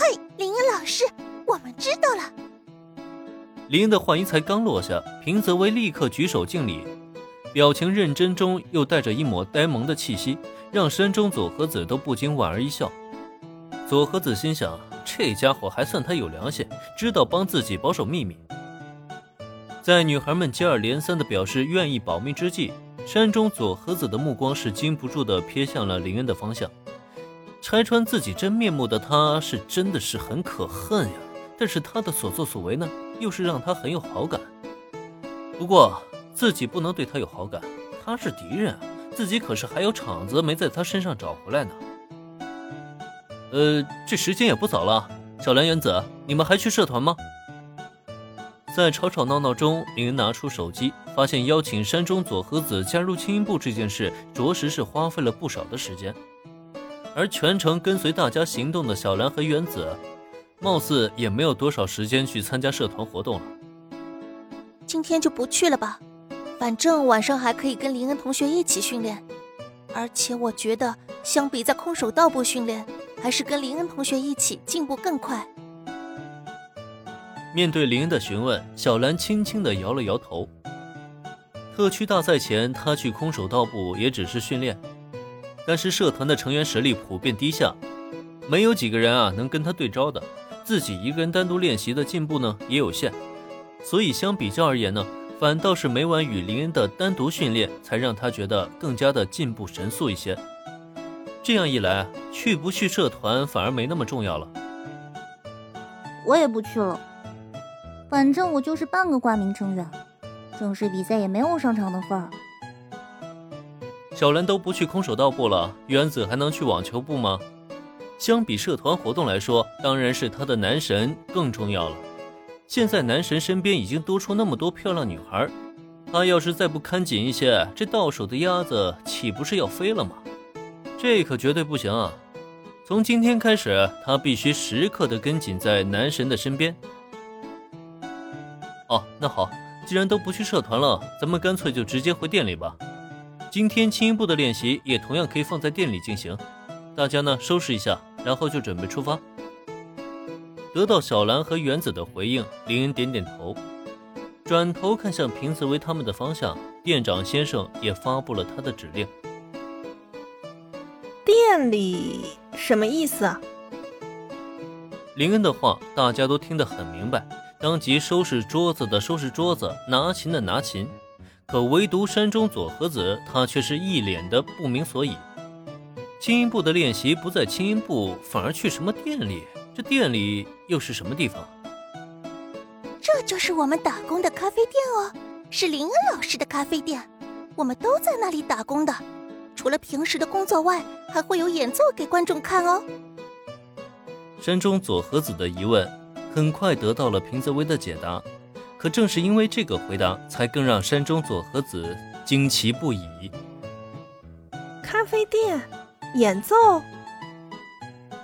嘿，林恩老师，我们知道了。林恩的话音才刚落下，平泽唯立刻举手敬礼，表情认真中又带着一抹呆萌的气息，让山中佐和子都不禁莞尔一笑。佐和子心想，这家伙还算他有良心，知道帮自己保守秘密。在女孩们接二连三的表示愿意保密之际，山中佐和子的目光是禁不住的瞥向了林恩的方向。拆穿自己真面目的他，是真的是很可恨呀。但是他的所作所为呢，又是让他很有好感。不过自己不能对他有好感，他是敌人，自己可是还有场子没在他身上找回来呢。呃，这时间也不早了，小兰、原子，你们还去社团吗？在吵吵闹闹中，林恩拿出手机，发现邀请山中佐和子加入轻音部这件事，着实是花费了不少的时间。而全程跟随大家行动的小兰和原子，貌似也没有多少时间去参加社团活动了。今天就不去了吧，反正晚上还可以跟林恩同学一起训练。而且我觉得，相比在空手道部训练，还是跟林恩同学一起进步更快。面对林恩的询问，小兰轻轻的摇了摇头。特区大赛前，她去空手道部也只是训练，但是社团的成员实力普遍低下，没有几个人啊能跟他对招的。自己一个人单独练习的进步呢也有限，所以相比较而言呢，反倒是每晚与林恩的单独训练，才让他觉得更加的进步神速一些。这样一来，去不去社团反而没那么重要了。我也不去了。反正我就是半个挂名成员，正式比赛也没有上场的份儿。小兰都不去空手道部了，原子还能去网球部吗？相比社团活动来说，当然是他的男神更重要了。现在男神身边已经多出那么多漂亮女孩，他要是再不看紧一些，这到手的鸭子岂不是要飞了吗？这可绝对不行啊！从今天开始，他必须时刻的跟紧在男神的身边。哦，那好，既然都不去社团了，咱们干脆就直接回店里吧。今天轻音部的练习也同样可以放在店里进行。大家呢收拾一下，然后就准备出发。得到小兰和原子的回应，林恩点点头，转头看向平泽唯他们的方向。店长先生也发布了他的指令。店里什么意思啊？林恩的话大家都听得很明白。当即收拾桌子的收拾桌子，拿琴的拿琴，可唯独山中佐和子，他却是一脸的不明所以。轻音部的练习不在轻音部，反而去什么店里？这店里又是什么地方？这就是我们打工的咖啡店哦，是林恩老师的咖啡店，我们都在那里打工的。除了平时的工作外，还会有演奏给观众看哦。山中佐和子的疑问。很快得到了平泽唯的解答，可正是因为这个回答，才更让山中佐和子惊奇不已。咖啡店演奏，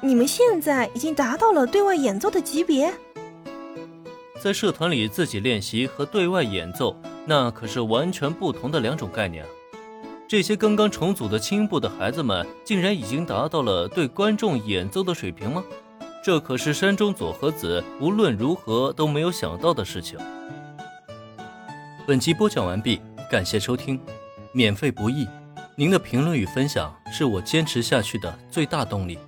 你们现在已经达到了对外演奏的级别。在社团里自己练习和对外演奏，那可是完全不同的两种概念。这些刚刚重组的青部的孩子们，竟然已经达到了对观众演奏的水平吗？这可是山中佐和子无论如何都没有想到的事情。本集播讲完毕，感谢收听，免费不易，您的评论与分享是我坚持下去的最大动力。